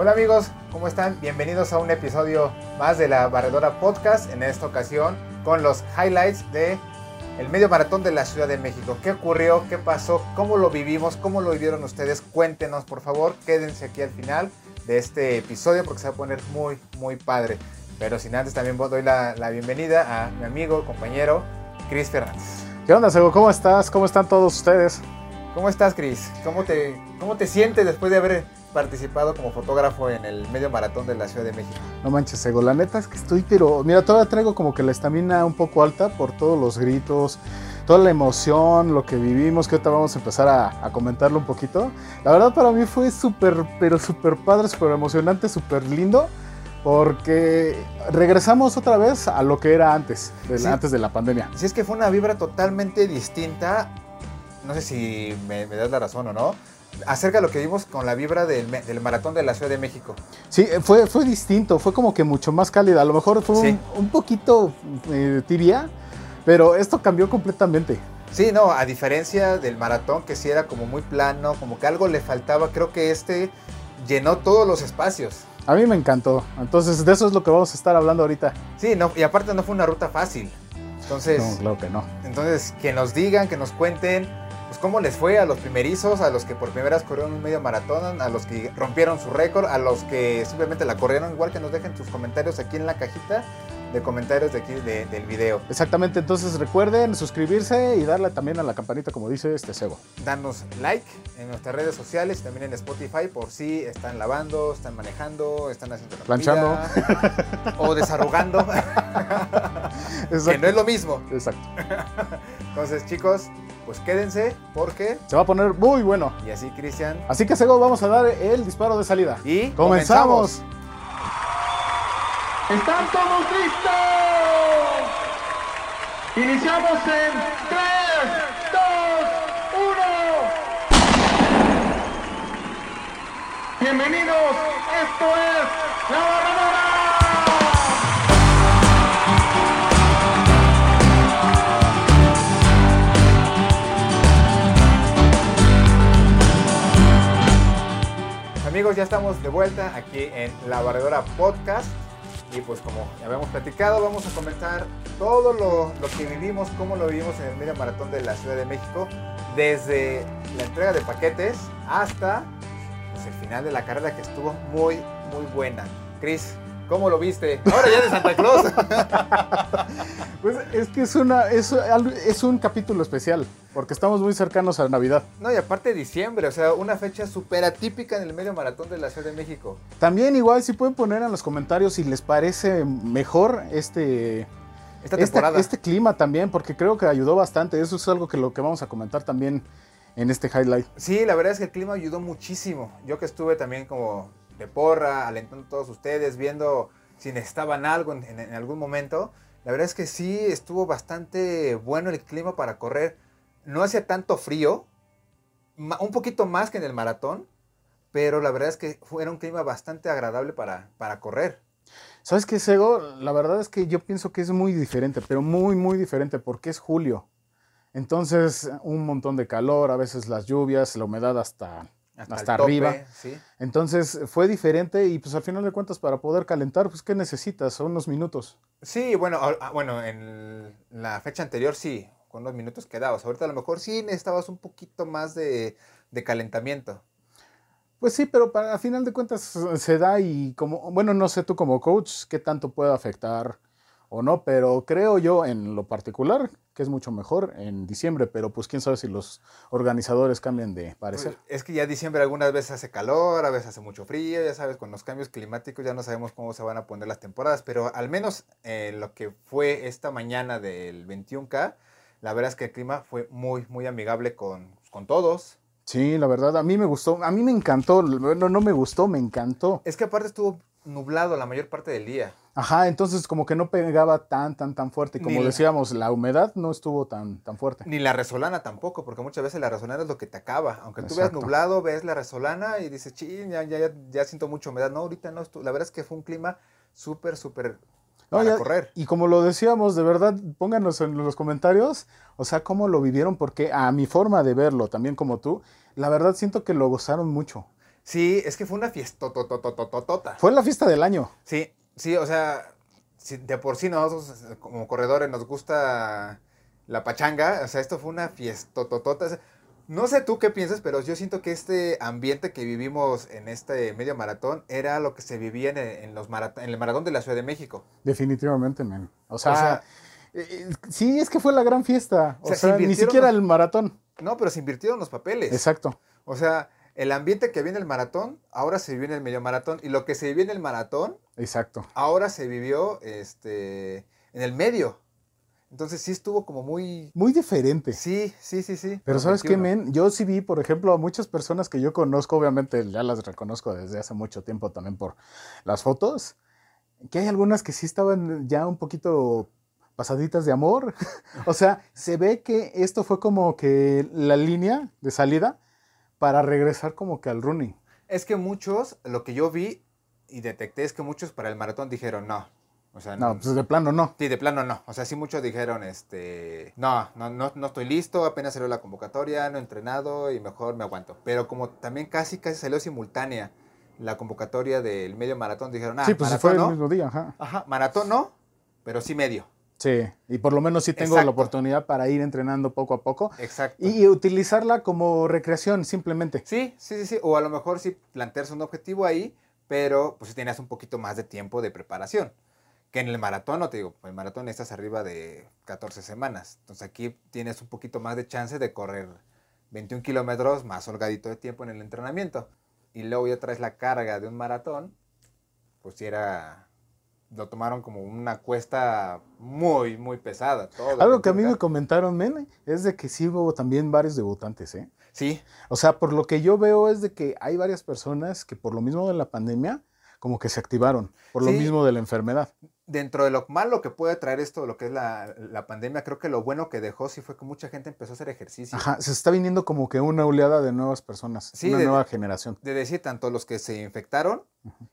Hola amigos, ¿cómo están? Bienvenidos a un episodio más de la Barredora Podcast, en esta ocasión con los highlights de el medio maratón de la Ciudad de México. ¿Qué ocurrió? ¿Qué pasó? ¿Cómo lo vivimos? ¿Cómo lo vivieron ustedes? Cuéntenos, por favor. Quédense aquí al final de este episodio porque se va a poner muy, muy padre. Pero sin antes también doy la, la bienvenida a mi amigo, compañero, Cris Fernández. ¿Qué onda, Sego? ¿Cómo estás? ¿Cómo están todos ustedes? ¿Cómo estás, Cris? ¿Cómo te, ¿Cómo te sientes después de haber participado como fotógrafo en el medio maratón de la Ciudad de México? No manches, Sego, la neta es que estoy, pero mira, todavía traigo como que la estamina un poco alta por todos los gritos, toda la emoción, lo que vivimos, que ahorita vamos a empezar a, a comentarlo un poquito. La verdad para mí fue súper, pero súper padre, súper emocionante, súper lindo. Porque regresamos otra vez a lo que era antes, de, Sí. antes de la pandemia. Si es que fue una vibra totalmente distinta, no sé si me, me das la razón o no, acerca de lo que vimos con la vibra del, del maratón de la Ciudad de México. Sí, eh, fue, fue distinto, fue como que mucho más cálida. A lo mejor fue Sí. un, un poquito eh, tibia, pero esto cambió completamente. Sí, no, a diferencia del maratón que sí era como muy plano, como que algo le faltaba, creo que este llenó todos los espacios. A mí me encantó. Entonces, de eso es lo que vamos a estar hablando ahorita. Sí, no, y aparte no fue una ruta fácil. Entonces, No, claro que no. entonces que nos digan, que nos cuenten, pues cómo les fue a los primerizos, a los que por primera vez corrieron un medio maratón, a los que rompieron su récord, a los que simplemente la corrieron, igual que nos dejen sus comentarios aquí en la cajita de comentarios de aquí de- del video. Exactamente, entonces recuerden suscribirse y darle también a la campanita, como dice este Sego. Danos like en nuestras redes sociales y también en Spotify por si están lavando, están manejando, están haciendo la Planchando. comida, o desarrugando, que no es lo mismo. Exacto. Entonces, chicos, pues quédense porque Se va a poner muy bueno. y así Cristian Así que Sego, vamos a dar el disparo de salida. y ¡Comenzamos! ¿Están todos listos? Iniciamos en 3, 2, 1. Bienvenidos, esto es La Barradora. Amigos, ya estamos de vuelta aquí en La Barredora Podcast. Y pues como ya habíamos platicado, vamos a comentar todo lo, lo que vivimos, cómo lo vivimos en el medio maratón de la Ciudad de México, desde la entrega de paquetes hasta pues, el final de la carrera que estuvo muy, muy buena. Chris, ¿cómo lo viste? Ahora ya de Santa Claus. Pues es que es, una, es, un capítulo especial, porque estamos muy cercanos a Navidad. No, y aparte diciembre, o sea, una fecha súper atípica en el medio maratón de la Ciudad de México. También igual si pueden poner en los comentarios si les parece mejor este, Esta este, temporada. este clima también, porque creo que ayudó bastante. Eso es algo que lo que vamos a comentar también en este highlight. Sí, la verdad es que el clima ayudó muchísimo. Yo que estuve también como de porra, alentando a todos ustedes, viendo si necesitaban algo en, en- algún momento. La verdad es que sí estuvo bastante bueno el clima para correr. No hacía tanto frío, un poquito más que en el maratón, pero la verdad es que era un clima bastante agradable para, para correr. ¿Sabes qué, Sego? La verdad es que yo pienso que es muy diferente, pero muy, muy diferente, porque es julio. Entonces, un montón de calor, a veces las lluvias, la humedad hasta, Hasta, hasta, el tope, arriba. Sí. Entonces, fue diferente y pues al final de cuentas, para poder calentar, pues ¿qué necesitas? Son unos minutos. Sí, bueno, bueno, en la fecha anterior sí, con unos minutos quedabas. Ahorita a lo mejor sí necesitabas un poquito más de, de calentamiento. Pues sí, pero para al final de cuentas se da y como, bueno, no sé tú como coach qué tanto puede afectar o no, pero creo yo en lo particular que es mucho mejor en diciembre, pero pues quién sabe si los organizadores cambian de parecer. Pues, Es que ya diciembre algunas veces hace calor, a veces hace mucho frío, ya sabes, con los cambios climáticos ya no sabemos cómo se van a poner las temporadas, pero al menos eh, lo que fue esta mañana del 21K, la verdad es que el clima fue muy, muy amigable con, con todos. Sí, la verdad, a mí me gustó, a mí me encantó, bueno, no me gustó, me encantó. Es que aparte estuvo nublado la mayor parte del día. Ajá, entonces como que no pegaba tan, tan, tan fuerte. Como la- decíamos, la humedad no estuvo tan, tan fuerte. Ni la resolana tampoco, porque muchas veces la resolana es lo que te acaba. Aunque tú veas nublado, ves la resolana y dices, ching, ya, ya, ya, ya siento mucha humedad. No, ahorita no. La verdad es que fue un clima súper, súper No, para ya- correr. Y como lo decíamos, de verdad, pónganos en los comentarios, o sea, cómo lo vivieron, porque a mi forma de verlo, también como tú, la verdad siento que lo gozaron mucho. Sí, es que fue una fiesta. Fue la fiesta del año. Sí, sí, o sea, de por sí nosotros como corredores nos gusta la pachanga, o sea, esto fue una fiesta. No sé tú qué piensas, pero yo siento que este ambiente que vivimos en este medio maratón era lo que se vivía en los marat- en el maratón de la Ciudad de México. Definitivamente, men. O sea, O sea- eh, eh, sí, es que fue la gran fiesta. O O sea, sea, se ni siquiera los- el maratón. No, pero se invirtieron los papeles. Exacto. O sea, el ambiente que en el maratón, ahora se vivió en el medio maratón. Y lo que se vivió en el maratón, Exacto. ahora se vivió este, en el medio. Entonces sí estuvo como muy... Muy diferente. Sí, sí, sí, sí. Pero ¿sabes qué, 21. men? Yo sí vi, por ejemplo, a muchas personas que yo conozco, obviamente ya las reconozco desde hace mucho tiempo también por las fotos, que hay algunas que sí estaban ya un poquito pasaditas de amor. o sea, se ve que esto fue como que la línea de salida para regresar como que al running. Es que muchos, lo que yo vi y detecté es que muchos para el maratón dijeron no. O sea, No, pues de plano no. Sí, de plano no. O sea, sí muchos dijeron, este, no, no, no, no estoy listo, apenas salió la convocatoria, no he entrenado y mejor me aguanto. Pero como también casi, casi salió simultánea la convocatoria del medio maratón, dijeron, ah, sí, pues maratón fue el no. mismo día, ajá. Ajá, maratón no, pero sí medio. Sí, y por lo menos sí tengo la oportunidad para ir entrenando poco a poco Exacto. y, y utilizarla como recreación simplemente. Sí, sí, sí, sí. O a lo mejor sí plantearse un objetivo ahí, pero pues sí tenías un poquito más de tiempo de preparación. Que en el maratón, no te digo, el maratón estás arriba de 14 semanas. Entonces aquí tienes un poquito más de chance de correr 21 kilómetros más holgadito de tiempo en el entrenamiento. Y luego ya traes la carga de un maratón, pues sí era... Lo tomaron como una cuesta muy, muy pesada. todo Algo que a mí 21K. me comentaron, men, es de que sí hubo también varios debutantes, ¿eh? Sí, O sea, por lo que yo veo es de que hay varias personas que por lo mismo de la pandemia, como que se activaron, por lo mismo de la enfermedad. Dentro de lo malo que puede traer esto, lo que es la, la pandemia, creo que lo bueno que dejó sí fue que mucha gente empezó a hacer ejercicio. Ajá, se está viniendo como que una oleada de nuevas personas, Sí, una de- nueva generación. De decir, tanto los que se infectaron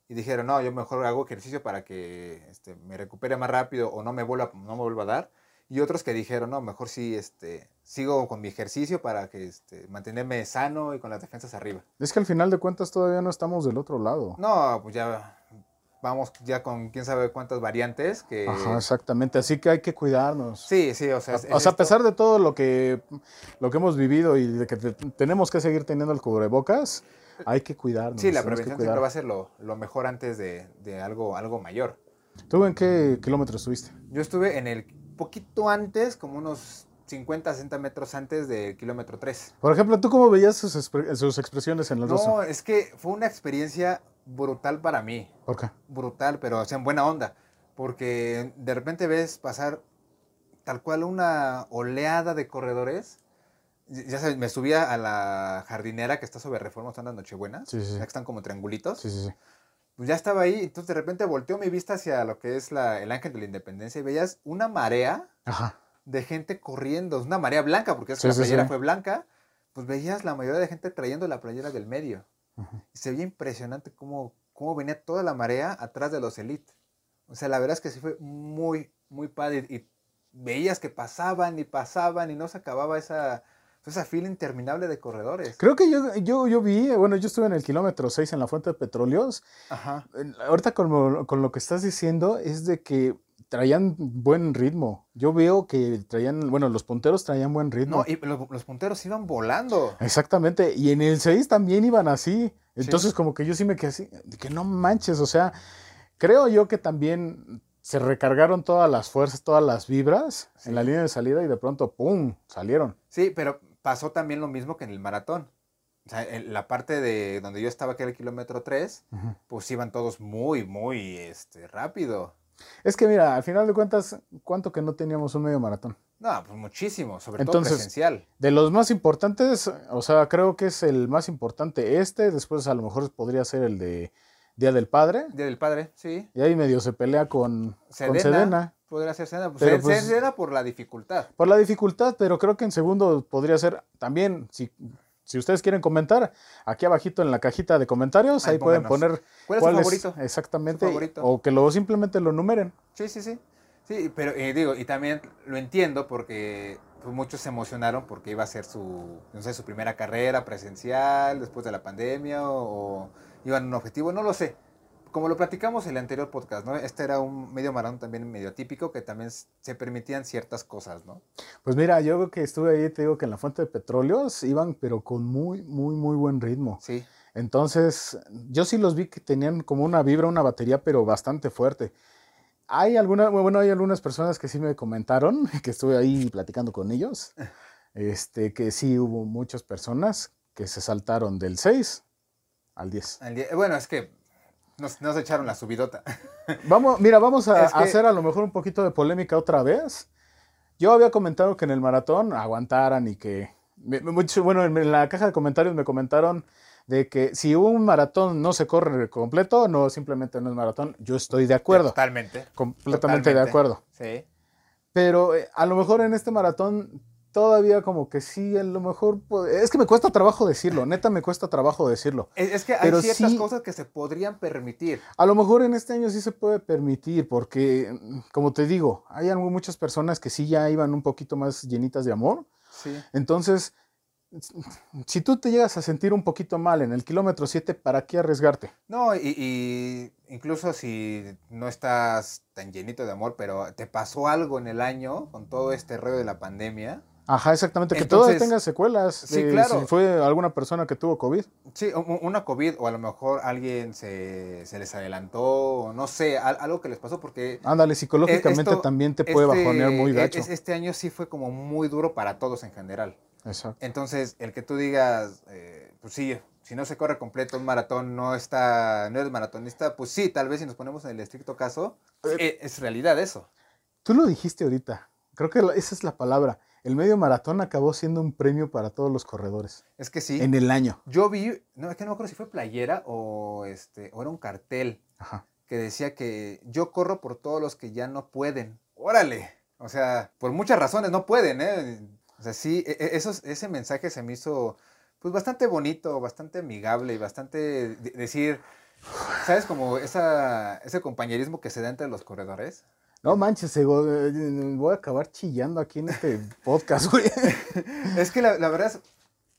y dijeron, no, yo mejor hago ejercicio para que este, me recupere más rápido o no me vuelva, no me vuelva a dar. Y otros que dijeron, no, mejor sí este, sigo con mi ejercicio para que este, mantenerme sano y con las defensas arriba. Es que al final de cuentas todavía no estamos del otro lado. No, pues ya vamos ya con quién sabe cuántas variantes que... Ajá, exactamente, así que hay que cuidarnos. Sí, sí, o sea... es- o sea, a pesar de todo lo que, lo que hemos vivido y de que te- tenemos que seguir teniendo el cubrebocas, hay que cuidarnos. Sí, la prevención siempre va a ser lo, lo mejor antes de, de algo, algo mayor. ¿Tú en qué kilómetro estuviste? Yo estuve en el poquito antes, como unos 50, 60 metros antes del kilómetro 3. Por ejemplo, ¿tú cómo veías sus, sus expresiones en el rostro? No, es que fue una experiencia brutal para mí. ¿Por qué? Brutal, pero o sea, en buena onda. Porque de repente ves pasar tal cual una oleada de corredores. Ya sabes, me subía a la jardinera que está sobre Reforma, están las Nochebuenas. Sí, sí, sí. ya que están como triangulitos. Sí, sí, sí. Pues ya estaba ahí, entonces de repente volteó mi vista hacia lo que es la, el Ángel de la Independencia y veías una marea Ajá. de gente corriendo, una marea blanca, porque es que Sí, la playera fue blanca, pues veías la mayoría de gente trayendo la playera del medio. Y se veía impresionante cómo, cómo venía toda la marea atrás de los elite. O sea, la verdad es que sí fue muy, muy padre. Y veías que pasaban y pasaban y no se acababa esa, esa fila interminable de corredores. Creo que yo, yo, yo vi, bueno, yo estuve en el kilómetro 6 en la fuente de petróleos. Ajá. Eh, Ahorita con, lo- con lo que estás diciendo es de que traían buen ritmo. Yo veo que traían, bueno, los punteros traían buen ritmo. No, y los, los punteros iban volando. Exactamente, y en el 6 también iban así. Entonces como que yo sí me quedé así, que no manches, o sea, creo yo que también se recargaron todas las fuerzas, todas las vibras Sí. en la línea de salida y de pronto, ¡pum!, salieron. Sí, pero pasó también lo mismo que en el maratón. O sea, en la parte de donde yo estaba, que era el kilómetro 3, Ujú. pues iban todos muy, muy este, rápido. Es que mira, al final de cuentas, ¿cuánto que no teníamos un medio maratón? No, pues muchísimo, sobre Entonces- todo presencial. De los más importantes, o sea, creo que es el más importante este, después a lo mejor podría ser el de Día del Padre, Día del Padre, sí. y ahí medio se pelea con con Sedena. Sedena. Podría ser Sedena. Pues, Pero, pues- Sedena por la dificultad. Por la dificultad, pero creo que en segundo podría ser también, si, si ustedes quieren comentar, aquí abajito en la cajita de comentarios, Ahí ahí, pueden poner ¿Cuál es tu favorito? exactamente, Su favorito. o que lo simplemente lo numeren. Sí, sí, sí. Sí, pero eh, digo, y también lo entiendo porque pues muchos se emocionaron porque iba a ser su, no sé, su primera carrera presencial después de la pandemia o, o iban a un objetivo, no lo sé. Como lo platicamos en el anterior podcast, ¿no? Este era un medio maratón también medio típico que también se permitían ciertas cosas, ¿no? Pues mira, yo creo que estuve ahí, te digo que en la fuente de petróleos iban, pero con muy, muy, muy buen ritmo. Sí. Entonces, yo sí los vi que tenían como una vibra, una batería, pero bastante fuerte. Hay alguna, bueno, hay algunas personas que sí me comentaron, que estuve ahí platicando con ellos, este, que sí hubo muchas personas que se saltaron del 6 al 10. Al día- bueno, es que nos, nos echaron la subidota. Vamos, mira, vamos a Es que- hacer a lo mejor un poquito de polémica otra vez. Yo había comentado que en el maratón aguantaran y que, bueno, en la caja de comentarios me comentaron de que si un maratón no se corre completo, no, simplemente no es maratón. Yo estoy de acuerdo, Totalmente. completamente de acuerdo. Sí. Pero eh, a lo mejor en este maratón todavía como que sí, a lo mejor, es que me cuesta trabajo decirlo, neta me cuesta trabajo decirlo. Es, es que hay Pero ciertas sí- cosas que se podrían permitir. A lo mejor en este año sí se puede permitir, porque, mm, como te digo, hay muchas personas que sí ya iban un poquito más llenitas de amor. Sí. Entonces, si tú te llegas a sentir un poquito mal en el kilómetro 7, ¿para qué arriesgarte? No, y, y incluso si no estás tan llenito de amor, pero te pasó algo en el año con todo este rollo de la pandemia. Ajá, exactamente, que Entonces, tenga secuelas. sí, de claro. Si fue alguna persona que tuvo COVID. Sí, una COVID o a lo mejor alguien se, se les adelantó, o no sé, al- algo que les pasó porque... Ándale, psicológicamente Eh, esto- también te puede este- bajonear muy e- gacho. es- este año sí fue como muy duro para todos en general. Exacto. Entonces, el que tú digas, eh, pues sí, si no se corre completo un maratón, no está, no eres maratonista, pues sí, tal vez si nos ponemos en el estricto caso, eh, es realidad eso. Tú lo dijiste ahorita. Creo que esa es la palabra. El medio maratón acabó siendo un premio para todos los corredores Es que sí. en el año. Yo vi, no, es que no me acuerdo si fue playera o, este, o era un cartel Ajá. que decía que yo corro por todos los que ya no pueden. Órale. O sea, por muchas razones no pueden, ¿eh? O sea, sí, e- e- esos- ese mensaje se me hizo pues bastante bonito, bastante amigable y bastante de- decir, ¿sabes? Como esa, ese compañerismo que se da entre los corredores. No manches, Ego, eh, voy a acabar chillando aquí en este podcast, güey. Es que la, la verdad es,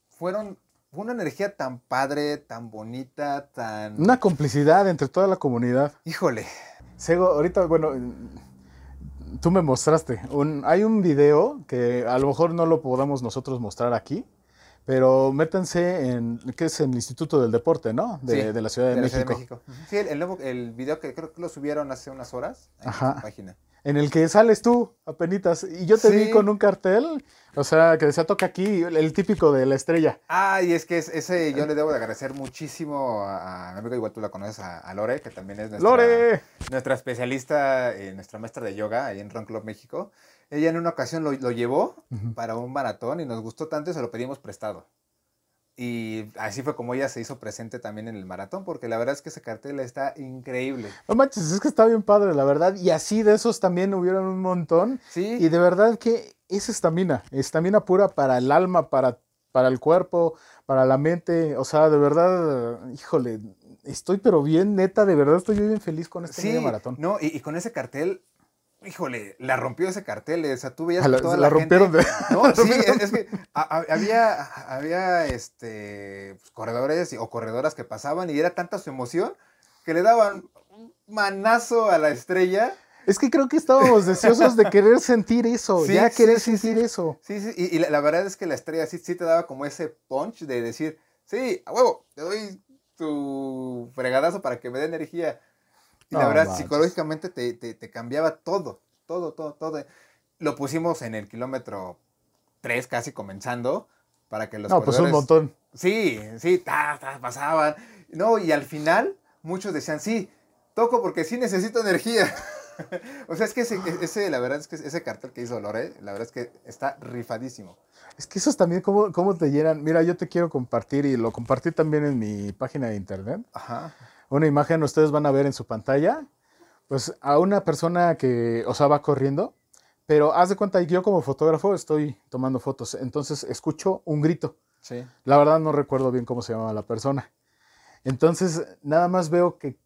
fueron, fue una energía tan padre, tan bonita, tan... Una complicidad entre toda la comunidad. Híjole. Sego, ahorita, bueno, tú me mostraste. Un, hay un video que a lo mejor no lo podamos nosotros mostrar aquí, pero métanse en, que es el Instituto del Deporte, ¿no? De, Sí, de la Ciudad de, de la México. Ciudad de México. Sí, el, el nuevo, el video que creo que lo subieron hace unas horas en Ajá. su página. En el que sales tú, apenitas. Y yo te vi con un cartel, o sea, que decía toca aquí, el, típico de la estrella. Ah, y es que es- ese yo le debo de agradecer muchísimo a, a mi amigo, igual tú la conoces, a, a Lore, que también es nuestra, ¡Lore! nuestra especialista, eh, nuestra maestra de yoga ahí en Run Club México. Ella en una ocasión lo, lo llevó para un maratón y nos gustó tanto y se lo pedimos prestado. Y así fue como ella se hizo presente también en el maratón, porque la verdad es que ese cartel está increíble. No manches, es que está bien padre, la verdad. Y así de esos también hubieron un montón. Sí, Y de verdad que es estamina, estamina pura para el alma, para, para el cuerpo, para la mente. O sea, de verdad, híjole, estoy pero bien neta, de verdad estoy bien feliz con este sí, medio maratón. no, y, y con ese cartel, híjole, la rompió ese cartel, o sea, tú veías Ah, la- toda la la, rompieron gente- de- No, la sí, rompieron. es, es que a- a- había, había este, pues, corredores o corredoras que pasaban y era tanta su emoción que le daban un manazo a la estrella. Es que creo que estábamos deseosos de querer sentir eso, Sí, ya sí, querer sí, sentir eso. Sí, sí, y, y la, la verdad es que la estrella sí, sí te daba como ese punch de decir, sí, a huevo, te doy tu fregadazo para que me dé energía. Y la verdad, psicológicamente te, te- te cambiaba todo, todo, todo, todo. Lo pusimos en el kilómetro 3 casi comenzando para que los No, pues un corredores- montón. Sí, sí, ta, ta, pasaban. No, y al final muchos decían, sí, toco porque sí necesito energía. o sea, es que ese, ese, la verdad es que ese cartel que hizo Lore, la verdad es que está rifadísimo. Es que esos también, ¿cómo, ¿cómo te llenan? Mira, yo te quiero compartir y lo compartí también en mi página de internet. Ajá. Una imagen ustedes van a ver en su pantalla, pues a una persona que, o sea, va corriendo, pero haz de cuenta, yo como fotógrafo estoy tomando fotos, entonces escucho un grito. Sí. La verdad no recuerdo bien cómo se llamaba la persona. Entonces, nada más veo que,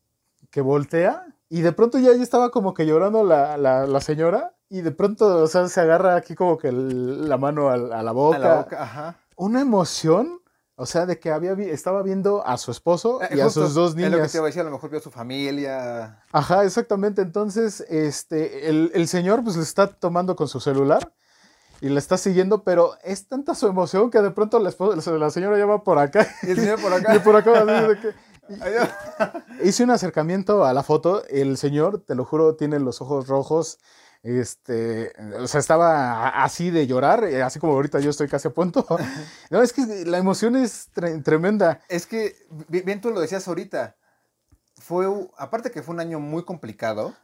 que voltea Y de pronto ya, ya estaba como que llorando la, la, la señora. Y de pronto, o sea, se agarra aquí como que el- la mano a, a la boca. A la boca, ajá. Una emoción, o sea, de que había, estaba viendo a su esposo Eh, y a sus dos Es lo que niñas. te iba a decir, a lo mejor vio a su familia. Ajá, exactamente. Entonces, este, el, el señor pues le está tomando con su celular y le está siguiendo, pero es tanta su emoción que de pronto la, esposa- la señora ya va por acá. Y el señor por Y acá. por acá. Hice un acercamiento a la foto. El señor, te lo juro, tiene los ojos rojos. Este, o sea, estaba así de llorar, eh, así como ahorita yo estoy casi a punto. No, es que la emoción es tre- tremenda. Es que, bi- bien tú lo decías ahorita, fue, aparte que fue un año muy complicado.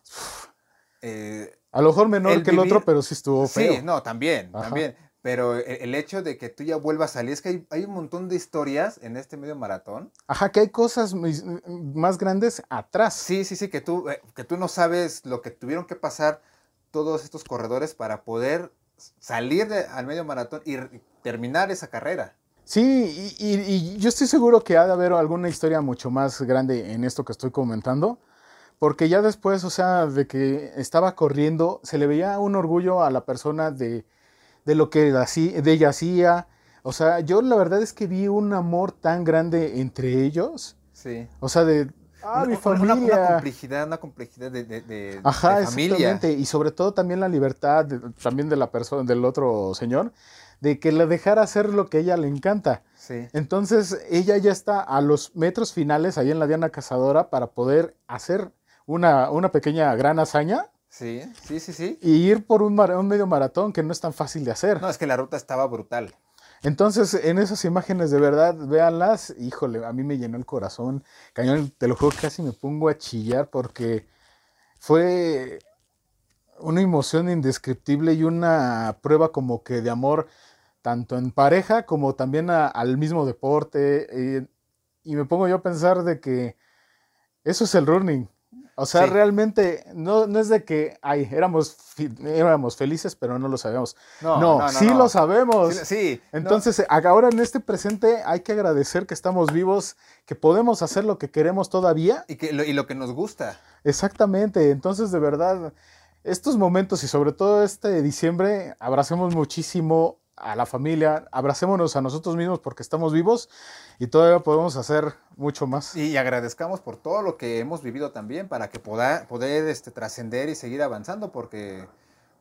eh, A lo mejor menor El que el otro, pero sí estuvo feo. sí, no, también, Ajá. también. Pero el, el hecho de que tú ya vuelvas a salir, es que hay, hay un montón de historias en este medio maratón. Ajá, que hay cosas más grandes atrás. Sí, sí, sí, que tú, eh, que tú no sabes lo que tuvieron que pasar todos estos corredores para poder salir de- al medio maratón y terminar esa carrera. Sí, y, y- y yo estoy seguro que ha de haber alguna historia mucho más grande en esto que estoy comentando, porque ya después, o sea, de que estaba corriendo, se le veía un orgullo a la persona de, de lo que de ella hacía. O sea, yo la verdad es que vi un amor tan grande entre ellos. Sí. O sea, de, ah, Una- mi familia. Una, complejidad, una complejidad de, de- de- Ajá, de familia. Y sobre todo también la libertad de- también de la persona, del otro señor, de que le dejara hacer lo que ella le encanta. Sí. Entonces ella ya está a los metros finales ahí en la Diana Cazadora para poder hacer una, una pequeña gran hazaña Sí, sí, sí, sí. y ir por un, mar- un medio maratón que no es tan fácil de hacer. No, es que la ruta estaba brutal. Entonces en esas imágenes de verdad, véanlas, híjole, a mí me llenó el corazón. Cañón, te lo juro, casi me pongo a chillar porque fue una emoción indescriptible y una prueba como que de amor tanto en pareja como también al mismo deporte. eh, y me pongo yo a pensar de que eso es el running. O sea, Sí. realmente no, no es de que, ay, éramos, éramos felices, pero no lo sabemos. No, No, no, no, sí no. lo sabemos. Sí. Entonces, ahora en este presente hay que agradecer que estamos vivos, que podemos hacer lo que queremos todavía. Y, que, lo, y lo que nos gusta. Exactamente. Entonces, de verdad, estos momentos y sobre todo este diciembre, abracemos muchísimo a la familia, abracémonos a nosotros mismos porque estamos vivos y todavía podemos hacer mucho más. Y, agradezcamos por todo lo que hemos vivido también para que poda- poder este, trascender y seguir avanzando porque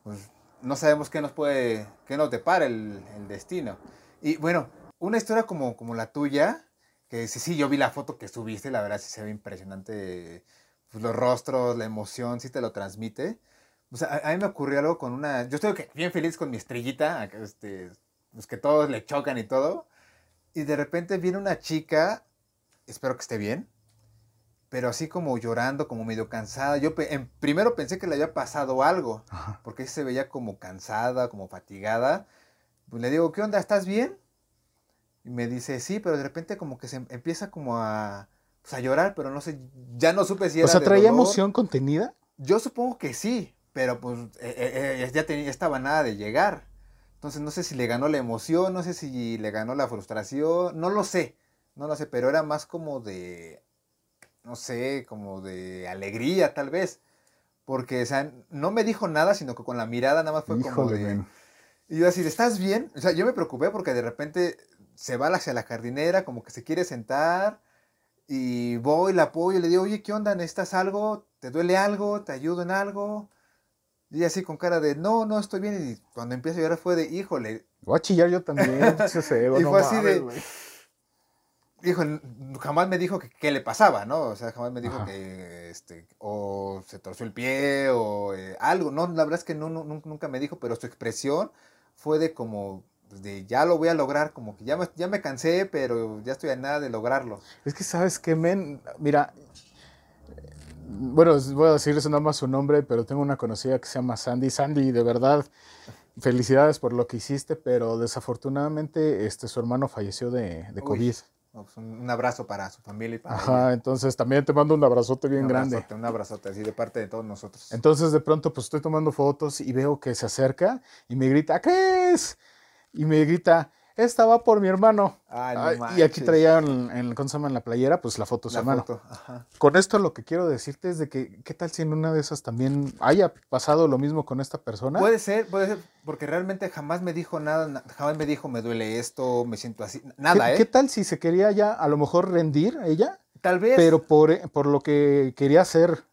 pues, no sabemos qué nos puede, qué nos depara el, el destino. Y bueno, una historia como, como la tuya, que sí, sí, yo vi la foto que subiste, la verdad sí se ve impresionante, pues, los rostros, la emoción, sí te lo transmite. O sea, a, a mí me ocurrió algo con una, yo estoy bien feliz con mi estrellita, este, pues que todos le chocan y todo, y de repente viene una chica espero que esté bien. Pero así como llorando, como medio cansada. Yo en- primero pensé que le había pasado algo, porque se veía como cansada, como fatigada. Pues le digo, ¿qué onda? ¿Estás bien? Y me dice, sí, pero de repente como que se em- empieza como a, pues, a llorar, pero no sé, ya no supe si era O sea, traía dolor. emoción contenida. Yo supongo que sí, pero pues eh, eh, eh, ya, tenía, estaba nada de llegar. Entonces no sé si le ganó la emoción, no sé si le ganó la frustración, no lo sé, no lo sé, pero era más como de, no sé, como de alegría tal vez. Porque, o sea, no me dijo nada, sino que con la mirada nada más fue como de... men. Y yo así, de, ¿estás bien? O sea, yo me preocupé porque de repente se va hacia la jardinera, como que se quiere sentar, y voy, la apoyo, y le digo, oye, ¿qué onda? ¿Necesitas algo? ¿Te duele algo? ¿Te ayudo en algo? Y así con cara de, no, no, estoy bien. Y cuando empieza a llorar fue de, híjole, Voy a chillar yo también. cebo, Y no fue así mames, de- hijo, n- jamás me dijo que qué le pasaba, ¿no? O sea, jamás me dijo Ajá. que, este, o se torció el pie, o eh, algo. No, la verdad es que no, no, nun- nunca me dijo, pero su expresión fue de como, pues, de ya lo voy a lograr, como que ya me, ya me cansé, pero ya estoy a nada de lograrlo. Es que, ¿sabes qué, men? Mira, bueno, voy a decirles nada más su nombre, pero tengo una conocida que se llama Sandy. Sandy, de verdad, felicidades por lo que hiciste, pero desafortunadamente este, su hermano falleció de. COVID. No, pues, un, abrazo para su familia y para Ajá, ella. entonces también te mando un abrazote bien un grande. abrazote, un abrazote, así de parte de todos nosotros. Entonces de pronto pues estoy tomando fotos y veo que se acerca y me grita, ¿qué es? Y me grita, esta va por mi hermano. Ay, no Ay, y aquí traía en, en, ¿cómo se llama? en la playera, pues la foto de su hermano. Con esto lo que quiero decirte es de que, ¿qué tal si en una de esas también haya pasado lo mismo con esta persona? Puede ser, puede ser, porque realmente jamás me dijo nada, na- jamás me dijo me duele esto, me siento así, nada, ¿Qué, ¿eh? qué tal si se quería ya a lo mejor rendir ella? Tal vez. pero por, por lo que quería hacer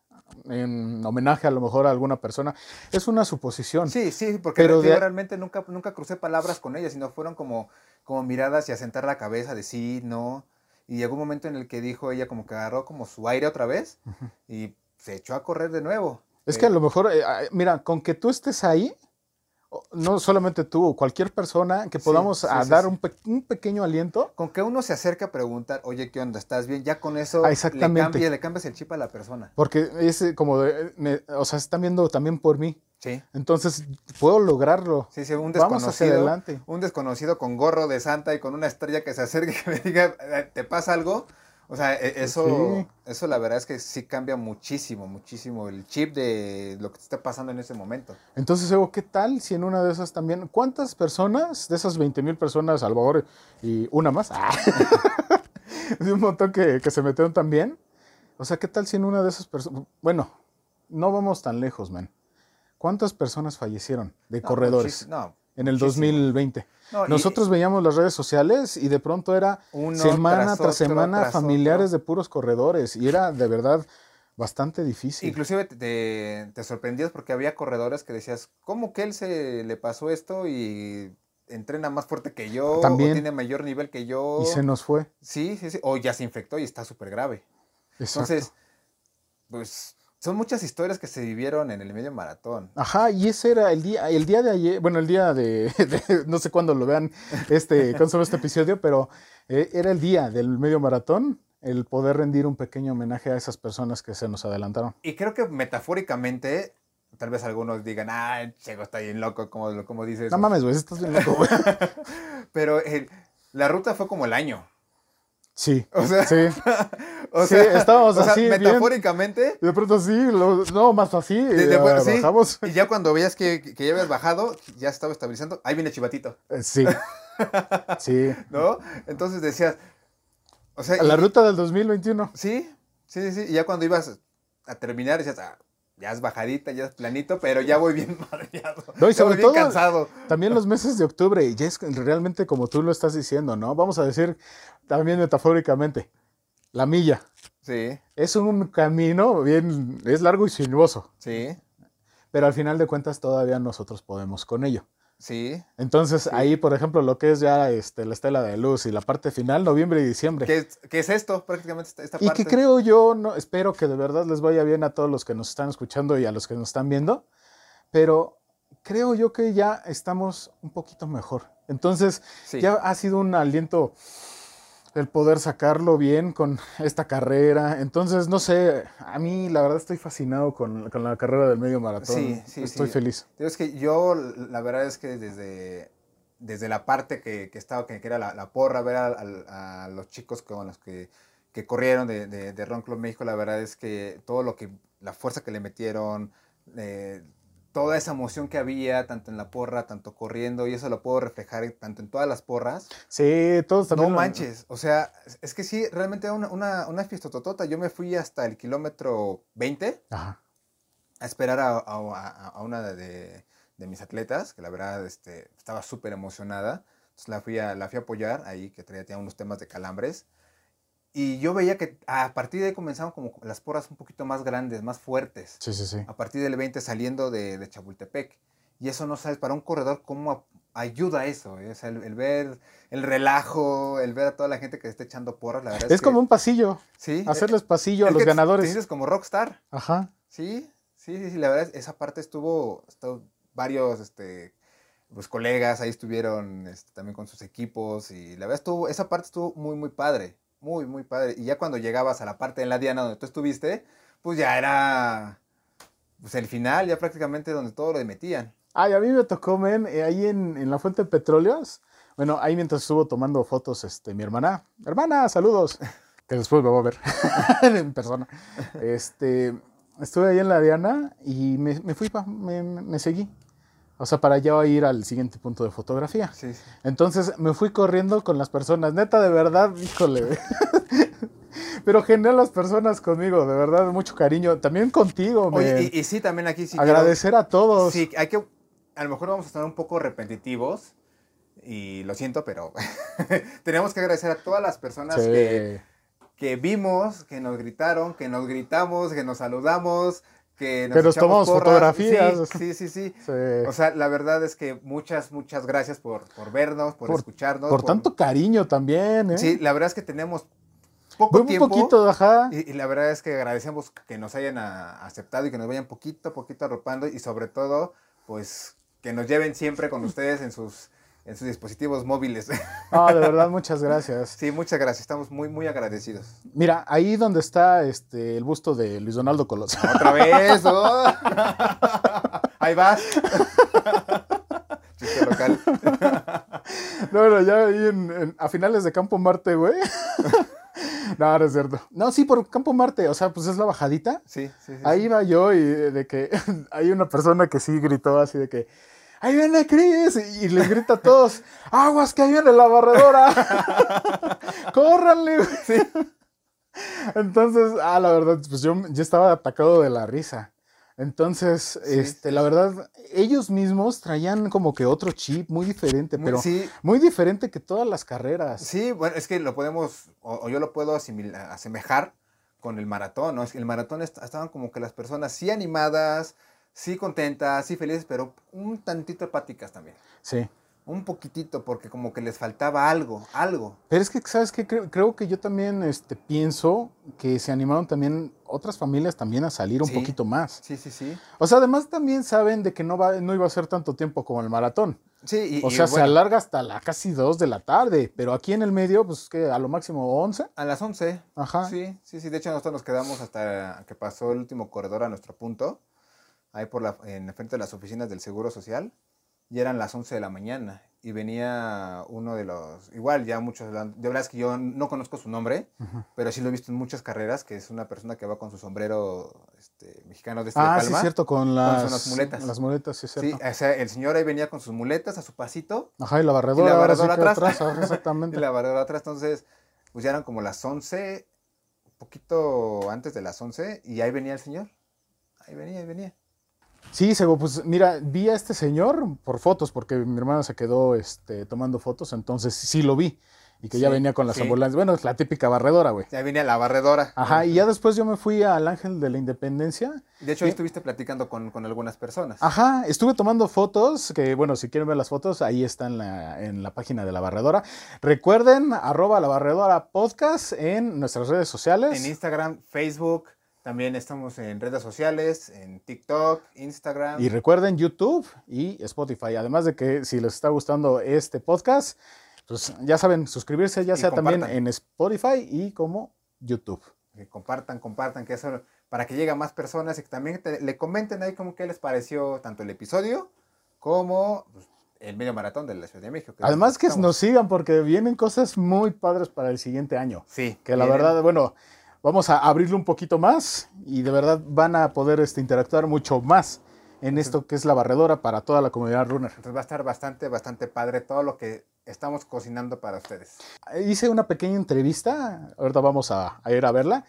en homenaje a lo mejor a alguna persona, es una suposición. Sí, sí, porque Pero de- realmente nunca, nunca crucé palabras con ella, sino fueron como, como miradas y asentar la cabeza de sí, no. Y llegó un momento en el que dijo ella como que agarró como su aire otra vez y se echó a correr de nuevo. Es Eh, que a lo mejor, eh, mira, con que tú estés ahí, no solamente tú, cualquier persona, que podamos sí, a sí, dar. Un, pe- un pequeño aliento, Con que uno se acerque a preguntar, oye, ¿qué onda? ¿Estás bien? Ya con eso Ah, le, exactamente. cambia- le cambias el chip a la persona. porque es eh, como, de, me- o sea, están viendo también por mí. Sí. Entonces, puedo lograrlo. Sí, sí, un Vamos hacia desconocido. adelante. Un desconocido con gorro de santa y con una estrella que se acerque y que me diga, "Eh, ¿te pasa algo? O sea, e- eso, Sí. eso la verdad es que sí cambia muchísimo, muchísimo el chip de lo que te está pasando en ese momento. Entonces, Evo, ¿qué tal si en una de esas también, cuántas personas, de esas 20 mil personas, mejor, y una más, de un montón que, que se metieron también? O sea, ¿qué tal si en una de esas personas, bueno, no vamos tan lejos, man. ¿Cuántas personas fallecieron de No, corredores No, en el muchísimo. 2020? No, y- Nosotros veíamos las redes sociales y de pronto era Uno semana tras tras, otro, semana tras familiares otro. de puros corredores y era de verdad bastante difícil. Inclusive te, te, te sorprendías porque había corredores que decías, ¿cómo que él se le pasó esto y entrena más fuerte que yo? También. O tiene mayor nivel que yo. Y se nos fue. Sí, sí, sí. O ya se infectó y está súper grave. Exacto. Entonces, pues son muchas historias que se vivieron en el medio maratón. Ajá, y ese era el día, el día de ayer, bueno, el día de, de- no sé cuándo lo vean, este, cuándo se ve este episodio, pero eh, era el día del medio maratón, el poder rendir un pequeño homenaje a esas personas que se nos adelantaron. Y creo que metafóricamente, tal vez algunos digan, ah, Chego está bien loco, como, como dices. No mames, güey, estás bien loco, güey. Pero el- la ruta fue como el año. Sí, O sea, sí. o Sí, sea, estábamos o sea, así, bien. metafóricamente. Y de pronto sí, lo- no, más así, de- y de- ya sí, bajamos. y ya cuando veías que, que ya habías bajado, ya estaba estabilizando, ahí viene Chivatito, Eh, Sí, sí. ¿no? Entonces decías, o sea, La y- ruta del 2021. Sí, sí, sí. Y ya cuando ibas a terminar, decías, ah, ya es bajadita, ya es planito, pero ya voy bien mareado. No, y sobre todo- cansado. También los meses de octubre, y ya es realmente como tú lo estás diciendo, ¿no? Vamos a decir también metafóricamente, la milla. Sí, Es un camino bien, es largo y sinuoso, sí, pero al final de cuentas todavía nosotros podemos con ello. Sí. Entonces ahí, por ejemplo, lo que es ya este, la estela de luz y la parte final, noviembre y diciembre. ¿Qué, es- qué es esto? Prácticamente esta, esta Y parte. que creo yo, no, espero que de verdad les vaya bien a todos los que nos están escuchando y a los que nos están viendo, pero creo yo que ya estamos un poquito mejor. Entonces, Sí. ya ha sido un aliento el poder sacarlo bien con esta carrera. Entonces, no sé, a mí la verdad estoy fascinado con, con la carrera del medio maratón. Sí, sí, Estoy sí. feliz. Es que yo, la verdad es que desde, desde la parte que, que estaba, que, era la, la porra, ver a, a- a los chicos con los que, que corrieron de, de, de Run Club México, la verdad es que todo lo que, la fuerza que le metieron, eh, toda esa emoción que había, tanto en la porra, tanto corriendo, y eso lo puedo reflejar tanto en todas las porras. Sí, todos No también. lo- manches, o sea, es- que sí, realmente era una, una, una fiestototota. Yo me fui hasta el kilómetro 20 Ajá. a esperar a, a- a- a una de, de mis atletas, que la verdad este, estaba súper emocionada. Entonces la fui, a, la fui a apoyar ahí, que traía tenía unos temas de calambres. Y yo veía que a partir de ahí comenzaban como las porras un poquito más grandes, más fuertes. Sí, sí, sí. A partir del 20 saliendo de, de Chapultepec. Y eso no sabes, para un corredor, cómo a- ayuda eso. eh? O sea, el, el ver el relajo, el ver a toda la gente que está echando porras, la verdad es, Es como que- un pasillo, Sí, hacerles pasillo a es los que te- ganadores. sientes como rockstar. Ajá. Sí, sí, sí, sí, la verdad, es- esa parte estuvo, estuvo varios, este, pues colegas ahí estuvieron este, también con sus equipos y la verdad estuvo, esa parte estuvo muy, muy padre, muy, muy padre. Y ya cuando llegabas a la parte de la Diana donde tú estuviste, pues ya era, pues el final, ya prácticamente donde todo lo metían. Ay, a mí me tocó, men, eh, ahí en, en la fuente de petróleos. Bueno, ahí mientras estuvo tomando fotos, este, mi hermana. Hermana, saludos. Que después me a ver en persona. Este, estuve ahí en la Diana y me, me fui, pa, me- me seguí. O sea, para ya ir al siguiente punto de fotografía. Sí, sí. Entonces me fui corriendo con las personas. Neta, de verdad, híjole. Pero genial las personas conmigo, de verdad, mucho cariño. También contigo, Oye, y, y sí, también aquí sí. quiero- Agradecer a todos. Sí, hay que. A lo mejor vamos a estar un poco repetitivos. Y lo siento, pero tenemos que agradecer a todas las personas Sí. que, que vimos, que nos gritaron, que nos gritamos, que nos saludamos, que nos, Que nos echamos tomamos porras. fotografías. Sí, sí, sí, sí. Sí. O sea, la verdad es que muchas, muchas gracias por, por vernos, por, Por- escucharnos. Por tanto cariño también, ¿eh? Sí, la verdad es que tenemos poco Muy tiempo. poquito, ajá. Y, y la verdad es que agradecemos que nos hayan a- aceptado y que nos vayan poquito a poquito arropando y sobre todo, pues, que nos lleven siempre con ustedes en sus, en sus dispositivos móviles. Ah, de verdad, muchas gracias. sí, muchas gracias. Estamos muy, muy agradecidos. Mira, ahí donde está este el busto de Luis Donaldo Colosio. Otra vez. ¡oh! Ahí vas. Chiste local. No, no, ya ahí en, en- a finales de Campo Marte, güey. no, no es cierto. No, sí, por Campo Marte, o sea, pues es la bajadita. Sí, sí, sí. Ahí sí. iba yo y de que hay una persona que sí gritó así de que ahí viene Chris y, y les grita a todos, aguas que ahí viene la barredora. Córranle. güey". Entonces, ah, la verdad, pues yo, yo estaba atacado de la risa. Entonces, Sí, este, la verdad, ellos mismos traían como que otro chip muy diferente, pero sí, muy diferente que todas las carreras. Sí, bueno, es que lo podemos, o, o yo lo puedo asemejar con el maratón, ¿no? Es que el maratón est- estaban como que las personas sí animadas, sí contentas, sí felices, pero un tantito apáticas también. Sí. Un poquitito, porque como que les faltaba algo, algo. Pero es que, ¿sabes qué? Creo, creo que yo también este, pienso que se animaron también otras familias también a salir un Sí. poquito más. Sí, sí, sí. O sea, además también saben de que no, va, no iba a ser tanto tiempo como el maratón. Sí, y, O y sea, se alarga hasta la casi 2 de la tarde, pero aquí en el medio, pues que a lo máximo 11. a las 11. Ajá. Sí, sí, sí. De hecho, nosotros nos quedamos hasta que pasó el último corredor a nuestro punto, ahí por la, en frente de las oficinas del Seguro Social, y eran las 11 de la mañana. Y venía uno de los, igual ya muchos, de verdad es que yo no conozco su nombre, pero sí lo he visto en muchas carreras, que es una persona que va con su sombrero este, mexicano de este de Ah, sí, es cierto, con las, las muletas. Las muletas, sí, es Sí, cierto. o sea, el señor ahí venía con sus muletas a su pasito Ajá, y la barredora, y la sí barredora atrás. ajá, exactamente. y la barrera atrás. Entonces, pues ya eran como las 11, un poquito antes de las 11, y ahí venía el señor. Ahí venía, ahí venía. Sí, Sego, pues mira, vi a este señor por fotos, porque mi hermana se quedó este, tomando fotos, entonces sí lo vi. Y que ya venía con las sí. ambulancias. Bueno, es la típica barredora, güey. Ahí venía la barredora. Ajá, y ya después yo me fui al Ángel de la Independencia. De hecho, ahí estuviste platicando con, con algunas personas. Ajá, estuve tomando fotos, que bueno, si quieren ver las fotos, ahí está en la, en la página de la barredora. Recuerden, arroba la barredora podcast en nuestras redes sociales. En Instagram, Facebook, también estamos en redes sociales, en TikTok, Instagram. Y recuerden YouTube y Spotify. Además de que si les está gustando este podcast, pues ya saben, suscribirse ya Y sea también en Spotify y como YouTube. que compartan, compartan, que eso para que llegue a más personas y que también te- le comenten ahí como qué les pareció tanto el episodio como pues, el medio maratón de la Ciudad de México. que Además que estamos. nos sigan porque vienen cosas muy padres para el siguiente año. Sí. Que la vienen- verdad, bueno, vamos a abrirlo un poquito más y de verdad van a poder este, interactuar mucho más en esto que es la barredora para toda la comunidad runner. Entonces va a estar bastante, bastante padre todo lo que estamos cocinando para ustedes. Hice una pequeña entrevista, ahorita vamos a, a ir a verla,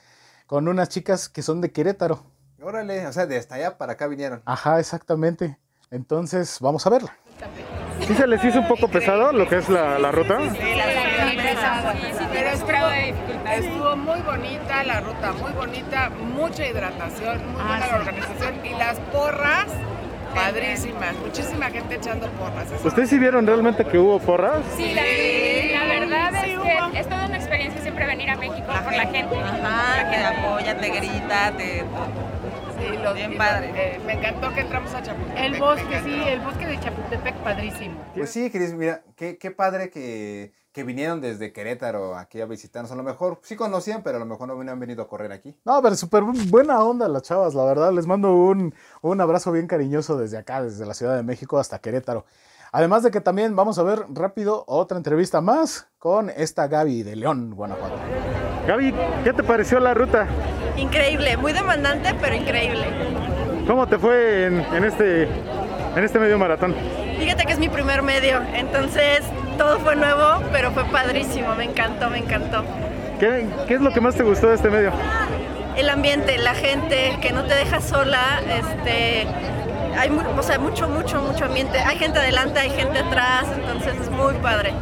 con unas chicas que son de Querétaro. Órale, o sea, de hasta allá para acá vinieron. Ajá, exactamente. Entonces, vamos a verla. ¿Sí se les hizo un poco pesado lo que es la, la ruta? Pero estuvo, estuvo muy bonita la ruta, muy bonita, mucha hidratación, muy buena la organización y las porras padrísimas, muchísima gente echando porras. eso ¿Ustedes sí vieron realmente que hubo porras? Sí, la, la verdad es que es toda una experiencia siempre venir a México por la gente. Ajá, te apoya, te grita, te... Sí, los- Bien padre. eh, me encantó que entramos a Chapultepec. El bosque, sí, el bosque de Chapultepec, padrísimo. Pues sí, Cris, mira, qué, qué padre que, que vinieron desde Querétaro aquí a visitarnos. A lo mejor sí conocían, pero a lo mejor no habían venido a correr aquí. No, pero súper buena onda las chavas, la verdad. Les mando un, un abrazo bien cariñoso desde acá, desde la Ciudad de México hasta Querétaro. Además de que también vamos a ver rápido otra entrevista más con esta Gaby de León, Guanajuato. Gaby, ¿qué te pareció la ruta? Increíble, muy demandante, pero increíble. ¿Cómo te fue en, en este en este medio maratón? Fíjate que es mi primer medio, entonces todo fue nuevo, pero fue padrísimo, me encantó, me encantó. ¿Qué, qué es lo que más te gustó de este medio? El ambiente, la gente que no te deja sola, este, hay o sea, mucho, mucho, mucho ambiente. Hay gente adelante, hay gente atrás, entonces es muy padre.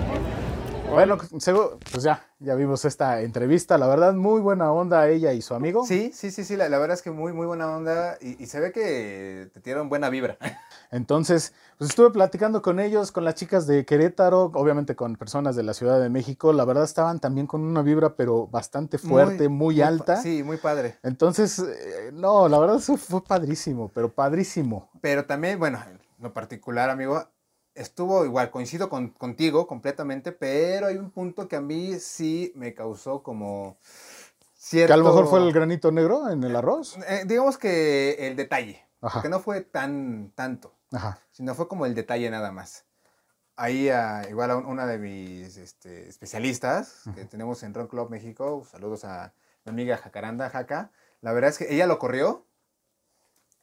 Bueno, pues ya, ya vimos esta entrevista. La verdad, muy buena onda ella y su amigo. Sí, sí, sí, sí, la, la verdad es que muy, muy buena onda y, y se ve que te tiraron buena vibra. Entonces, pues estuve platicando con ellos, con las chicas de Querétaro, obviamente con personas de la Ciudad de México. La verdad estaban también con una vibra, pero bastante fuerte, muy, alta. Sí, muy padre. Entonces, eh, no, la verdad eso fue padrísimo, pero padrísimo. Pero también, bueno, en lo particular, amigo, estuvo igual, coincido con, contigo completamente, pero hay un punto que a mí sí me causó como cierto... Que a lo mejor fue el granito negro en el arroz. Eh, digamos que el detalle, Ajá. porque no fue tan tanto, Ajá. sino fue como el detalle nada más. Ahí, ah, igual a un- una de mis este, especialistas que tenemos en Run Club México, saludos a mi amiga Jacaranda, Jaca, la verdad es que ella lo corrió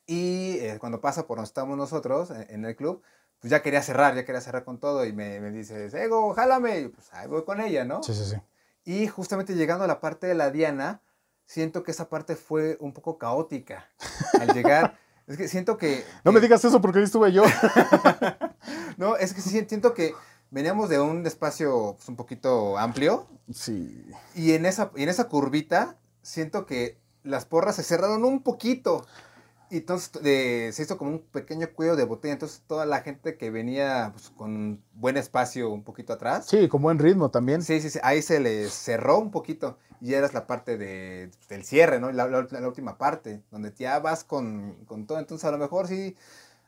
y eh, cuando pasa por donde estamos nosotros en, en el club, pues ya quería cerrar, ya quería cerrar con todo y me, me dice, Ego, jálame, y pues ahí voy con ella, ¿no? Sí, sí, sí. Y justamente llegando a la parte de la Diana, siento que esa parte fue un poco caótica al llegar. es que siento que... No me que- digas eso porque ahí estuve yo. No, es que sí siento que veníamos de un espacio pues, un poquito amplio Sí. y en esa, y en esa curvita siento que las porras se cerraron un poquito. Y entonces de- se hizo como un pequeño cuello de botella. Entonces toda la gente que venía pues, con buen espacio un poquito atrás. Sí, con buen ritmo también. Sí, sí, sí, ahí se les cerró un poquito y era la parte de, del cierre, ¿no? La, la- la última parte, donde ya vas con, con todo. Entonces, a lo mejor sí,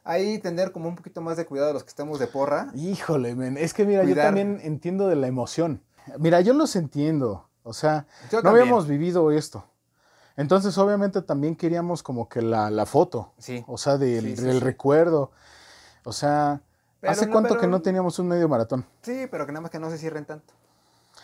ahí tener como un poquito más de cuidado los que estamos de porra. Híjole, men, es que mira, yo también entiendo de la emoción. Mira, yo los entiendo. O sea, Yo no también. habíamos vivido esto. Entonces, obviamente, también queríamos como que la, la foto. Sí. O sea, del, Sí, sí, del sí. recuerdo. O sea, Pero ¿hace no, cuánto pero- que no teníamos un medio maratón? Sí, pero que nada más que no se cierren tanto.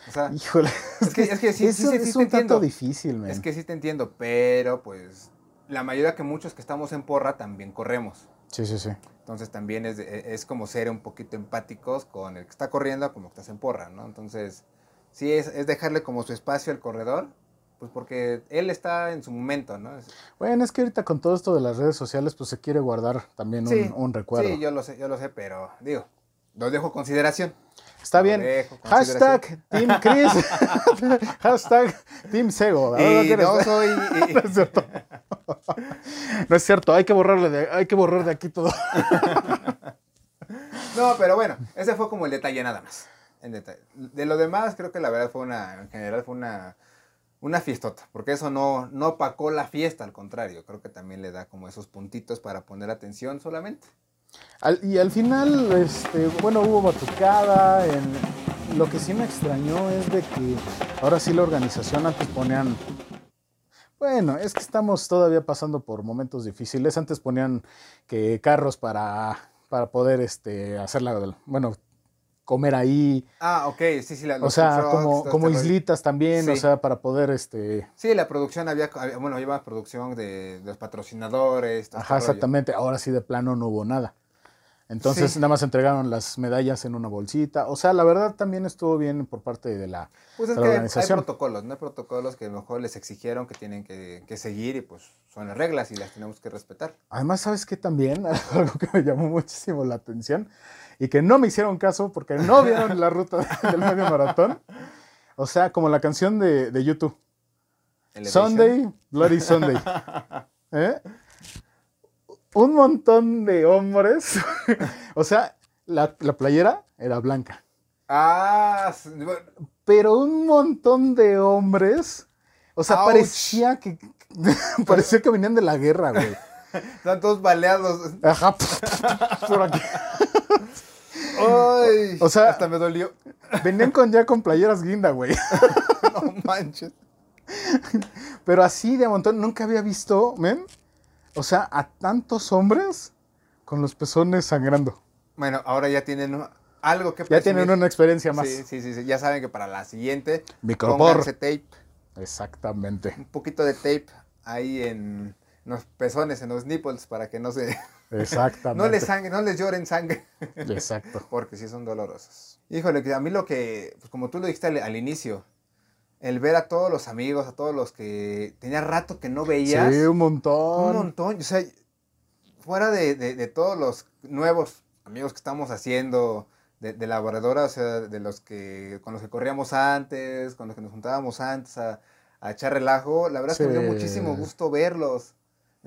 O sea, Híjole. es que, es que sí, sí, Eso sí, es te un tanto difícil, men. Es que sí te entiendo, pero pues la mayoría que muchos que estamos en porra también corremos. Sí, sí, sí. Entonces también es, de- es como ser un poquito empáticos con el que está corriendo como que estás en porra, ¿no? Entonces, sí es, es dejarle como su espacio al corredor, pues porque él está en su momento, ¿no? Bueno, es que ahorita con todo esto de las redes sociales, pues se quiere guardar también Sí, un, un recuerdo. Sí, yo lo sé, yo lo sé, pero digo, lo dejo a consideración. Está bien. Hashtag Team Chris. Hashtag Team Sego. A ver, ¿no Y no soy... y- No es cierto. No es cierto, hay que borrarle de, hay que borrar de aquí todo. No, pero bueno, ese fue como el detalle nada más. En detalle. De lo demás, creo que la verdad fue una, en general fue una, una fiestota, porque eso no, no opacó la fiesta, al contrario, creo que también le da como esos puntitos para poner atención solamente. Y al final, este, bueno, hubo batucada. Lo que sí me extrañó es de que ahora sí la organización antes ponían. Bueno, es que estamos todavía pasando por momentos difíciles. Antes ponían que carros para, para poder este, hacer la. Bueno, comer ahí. Ah, ok, sí, sí. la- O sea, trucks, como, como este rollo. islitas también, o sea, para poder este. Sí, la producción había, había- bueno, había producción de, de los patrocinadores. todo este Ajá, rollo. exactamente. Ahora sí de plano no hubo nada. Entonces Sí. nada más entregaron las medallas en una bolsita. O sea, la verdad también estuvo bien por parte de la, Pues es de la que hay- hay organización. protocolos, ¿no? Hay protocolos que a lo mejor les exigieron que tienen que, que seguir y pues son las reglas y las tenemos que respetar. Además, ¿sabes qué también? Algo que me llamó muchísimo la atención y que no me hicieron caso porque no vieron la ruta del medio maratón. O sea, como la canción de, de YouTube. Elevation. Sunday, Bloody Sunday. ¿Eh? Un montón de hombres. o sea, la, la playera era blanca. Ah, Pero un montón de hombres. O sea, Ouch. parecía que. parecía que venían de la guerra, güey. están todos baleados. Ajá. Por aquí. Ay, O sea- hasta me dolió. Venían con ya con playeras guinda, güey. No manches. Pero así de montón, nunca había visto, men. O sea, a tantos hombres con los pezones sangrando. Bueno, ahora ya tienen algo que Ya tienen presumir. una experiencia más. Sí, sí, sí, sí, Ya saben que para la siguiente Micropor. tape, Exactamente. un poquito de tape ahí en los pezones, en los nipples para que no se Exactamente. No les sangre, no les lloren sangre. Exacto. Porque sí son dolorosos. Híjole, que a mí lo que, pues como tú lo dijiste al, al inicio, el ver a todos los amigos, a todos los que tenía rato que no veías. Sí, un montón. Un montón. O sea, fuera de, de- de todos los nuevos amigos que estamos haciendo de, de la barredora, o sea, de los que con los que corríamos antes, con los que nos juntábamos antes a, a echar relajo, la verdad es que me dio Sí. muchísimo gusto verlos.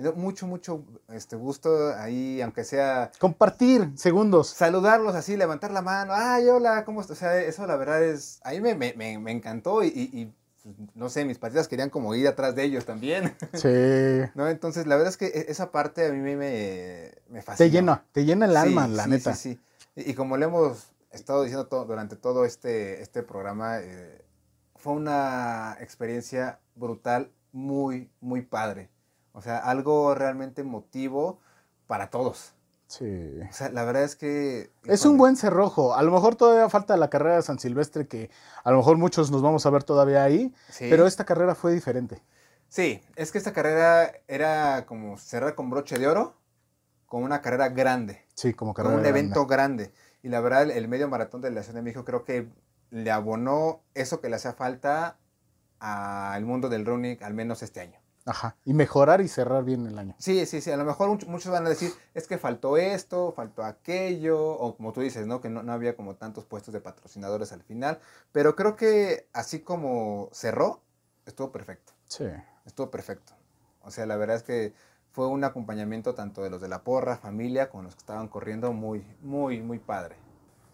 Me dio mucho, mucho este, gusto ahí, aunque sea Compartir segundos. saludarlos así, levantar la mano, ay, hola, ¿cómo estás? O sea, eso la verdad es, ahí me, me, me, me encantó y, y- pues, no sé, mis patitas querían como ir atrás de ellos también, Sí. ¿no? Entonces, la verdad es que e- esa parte a mí me, me, fascina. Te llena, te llena el Sí, alma, la sí, neta. Sí, sí. Y, y como le hemos estado diciendo todo- durante todo este, este programa, eh, fue una experiencia brutal, muy, muy padre. O sea, algo realmente emotivo para todos. Sí. O sea, la verdad es que... Es un buen cerrojo. A lo mejor todavía falta la carrera de San Silvestre, que a lo mejor muchos nos vamos a ver todavía ahí, sí. pero esta carrera fue diferente. Sí, es que esta carrera era como cerrar con broche de oro, con una carrera grande. Sí, como con carrera un grande. evento grande. Y la verdad, el, el medio maratón de la Ciudad de México creo que le abonó eso que le hacía falta al mundo del running, al menos este año. Ajá. Y mejorar y cerrar bien el año. Sí, sí, sí. A lo mejor much- muchos van a decir, es que faltó esto, faltó aquello, o como tú dices, ¿no? Que no, no había como tantos puestos de patrocinadores al final. Pero creo que así como cerró, estuvo perfecto. Sí. Estuvo perfecto. O sea, la verdad es que fue un acompañamiento tanto de los de la porra, familia, con los que estaban corriendo, muy, muy, muy padre.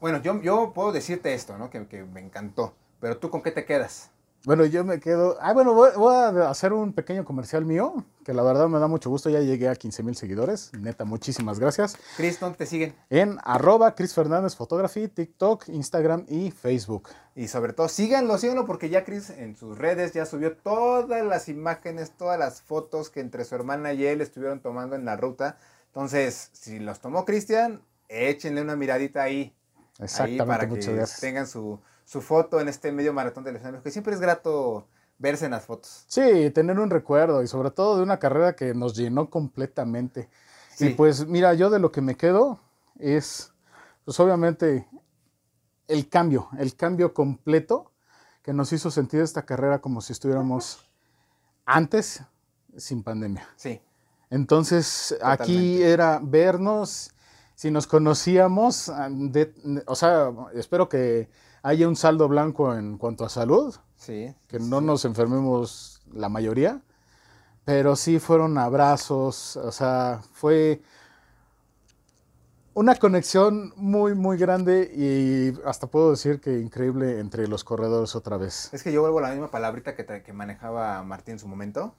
Bueno, yo, yo puedo decirte esto, ¿no? Que, que me encantó. Pero tú, ¿con qué te quedas? Bueno, yo me quedo. Ah, bueno, voy, voy a hacer un pequeño comercial mío, que la verdad me da mucho gusto. Ya llegué a 15 mil seguidores. Neta, muchísimas gracias. Chris, ¿dónde te siguen? En arroba Chris Fernández Photography, TikTok, Instagram y Facebook. Y sobre todo, síganlo, síganlo, porque ya Chris en sus redes ya subió todas las imágenes, todas las fotos que entre su hermana y él estuvieron tomando en la ruta. Entonces, si los tomó Cristian, échenle una miradita ahí. ahí Exactamente, para muchas que gracias. tengan su, su foto en este medio maratón de México, que siempre es grato verse en las fotos. Sí, tener un recuerdo y sobre todo de una carrera que nos llenó completamente. Sí. Y pues mira, yo de lo que me quedo es, pues obviamente, el cambio, el cambio completo que nos hizo sentir esta carrera como si estuviéramos antes sin pandemia. Sí, Entonces, aquí era vernos, si nos conocíamos, de- o sea, espero que haya un saldo blanco en cuanto a salud, sí. que no nos enfermemos la mayoría, pero sí fueron abrazos, o sea, fue una conexión muy, muy grande y hasta puedo decir que increíble entre los corredores otra vez. Es que yo vuelvo a la misma palabrita que manejaba Martín en su momento.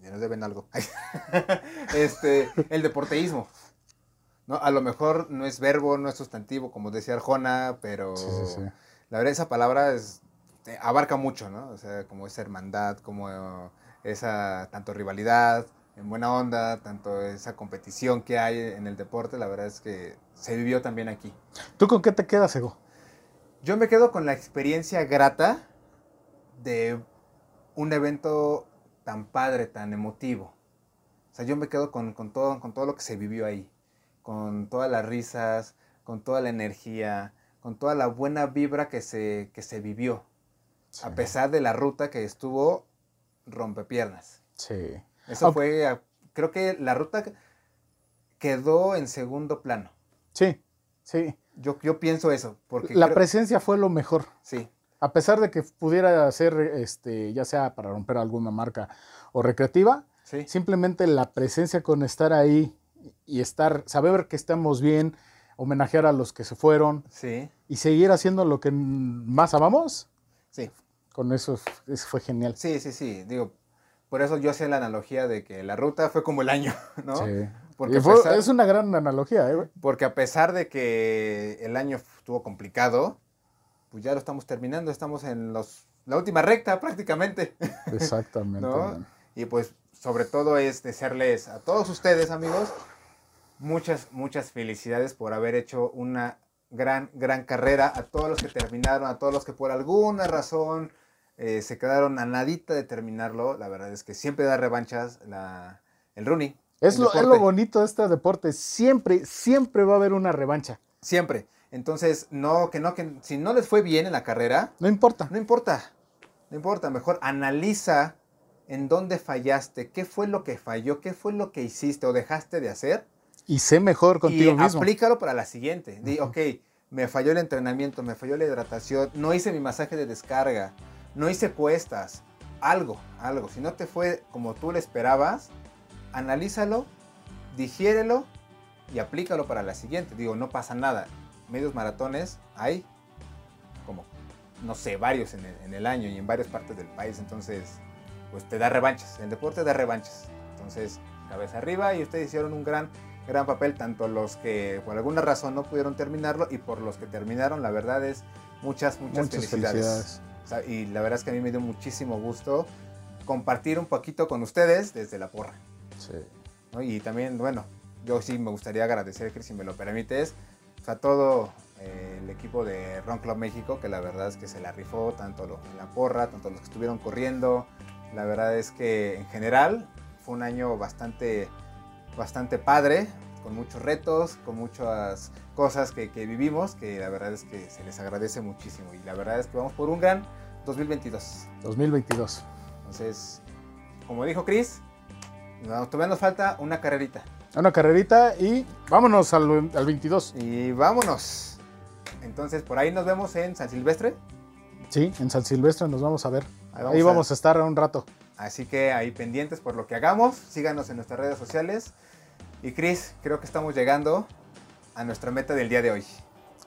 Ya nos deben algo. este, el deporteísmo. ¿No? A lo mejor no es verbo, no es sustantivo, como decía Arjona, pero Sí, sí, sí. la verdad esa palabra es, eh, abarca mucho, ¿no? O sea, como esa hermandad, como esa tanto rivalidad, en buena onda, tanto esa competición que hay en el deporte, la verdad es que se vivió también aquí. ¿Tú con qué te quedas, Ego? Yo me quedo con la experiencia grata de un evento tan padre, tan emotivo. O sea, yo me quedo con, con todo, con todo lo que se vivió ahí. Con todas las risas, con toda la energía, con toda la buena vibra que se, que se vivió. A pesar de la ruta que estuvo rompepiernas. Sí. Eso fue, creo que la ruta quedó en segundo plano. Sí, sí. Yo, yo pienso eso. Porque La creo- presencia fue lo mejor. Sí, A pesar de que pudiera ser, este, ya sea para romper alguna marca o recreativa, sí. simplemente la presencia con estar ahí y estar, saber que estamos bien, homenajear a los que se fueron Sí, y seguir haciendo lo que más amamos, sí. con eso, eso fue genial. Sí, sí, sí. Digo, por eso yo hacía la analogía de que la ruta fue como el año, ¿no? Sí. Porque fue- pesar- Es una gran analogía, ¿eh? Porque a pesar de que el año estuvo complicado, pues ya lo estamos terminando, estamos en los, la última recta prácticamente, Exactamente. ¿no? Y pues sobre todo es desearles a todos ustedes, amigos, muchas, muchas felicidades por haber hecho una gran, gran carrera, a todos los que terminaron, a todos los que por alguna razón eh, se quedaron a nadita de terminarlo, la verdad es que siempre da revanchas la, el running. Es el lo, es lo bonito de este deporte. Siempre, siempre va a haber una revancha. Siempre. Entonces, no, que no, que si no les fue bien en la carrera, No importa. no importa. No importa. Mejor analiza en dónde fallaste, qué fue lo que falló, qué fue lo que hiciste o dejaste de hacer. Y sé mejor contigo y mismo. aplícalo para la siguiente. Di, ok, me falló el entrenamiento, me falló la hidratación, no hice mi masaje de descarga, no hice cuestas, algo, algo. Si no te fue como tú le esperabas, analízalo, digiérelo y aplícalo para la siguiente. Digo, no pasa nada. Medios maratones hay como, no sé, varios en el, en el año y en varias partes del país. Entonces, pues te da revanchas. El deporte da revanchas. Entonces, cabeza arriba y ustedes hicieron un gran, gran papel, tanto los que por alguna razón no pudieron terminarlo y por los que terminaron, la verdad es muchas, muchas, Muchas felicidades. felicidades. O sea, y la verdad es que a mí me dio muchísimo gusto compartir un poquito con ustedes desde la porra. Sí. ¿no? Y también, bueno, yo sí me gustaría agradecer, Chris, si me lo permites, pues, a todo eh, el equipo de Ron Club México, que la verdad es que se la rifó, tanto lo- en la porra, tanto los que estuvieron corriendo. La verdad es que en general fue un año bastante, bastante padre, con muchos retos, con muchas cosas que, que vivimos, que la verdad es que se les agradece muchísimo. Y la verdad es que vamos por un gran 2022. 2022. Entonces, como dijo Chris, todavía nos falta una carrerita. Una carrerita y vámonos al, al 22. Y vámonos. Entonces, por ahí nos vemos en San Silvestre. Sí, en San Silvestre nos vamos a ver. Ahí Ahí vamos a- a estar un rato. Así que ahí pendientes por lo que hagamos. Síganos en nuestras redes sociales. Y Chris, creo que estamos llegando a nuestra meta del día de hoy.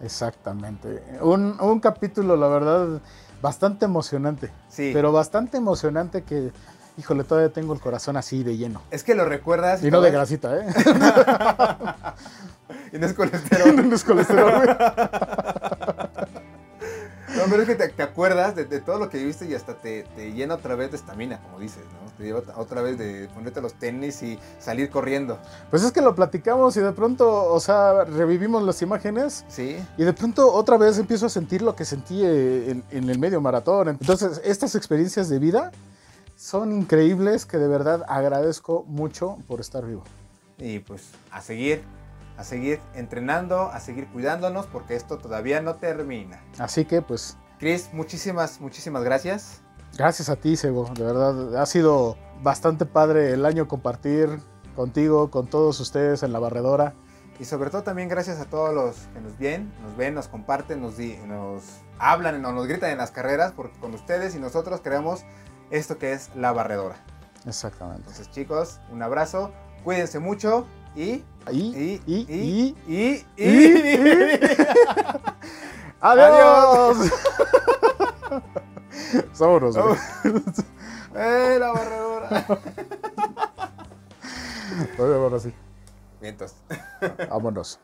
Exactamente. Un, un capítulo, la verdad, bastante emocionante. Sí. Pero bastante emocionante que, híjole, todavía tengo el corazón así de lleno. Es que lo recuerdas. Y no de grasita, ¿eh? Y no es colesterol. no es colesterol. No, pero es que te, te acuerdas de, de todo lo que viviste y hasta te, te llena otra vez de estamina, como dices, ¿no? Te lleva otra vez de ponerte los tenis y salir corriendo. Pues es que lo platicamos y de pronto, o sea, revivimos las imágenes Sí. y de pronto otra vez empiezo a sentir lo que sentí eh, en, en el medio maratón. Entonces, estas experiencias de vida son increíbles que de verdad agradezco mucho por estar vivo. Y pues a seguir, a seguir entrenando, a seguir cuidándonos, porque esto todavía no termina. Así que, pues, Chris, muchísimas, muchísimas gracias. gracias a ti, Sego. De verdad, ha sido bastante padre el año compartir contigo, con todos ustedes en la barredora. Y sobre todo también gracias a todos los que nos ven, nos ven, nos comparten, nos, di- nos hablan, nos, nos gritan en las carreras, porque con ustedes y nosotros creamos esto que es la barredora. Exactamente. Entonces chicos, un abrazo, cuídense mucho y... Y, Y, y, y, y, y, y, ¡Adiós! Vámonos. ¡Eh, la barredora! Vámonos, sí. Vientos. Vámonos.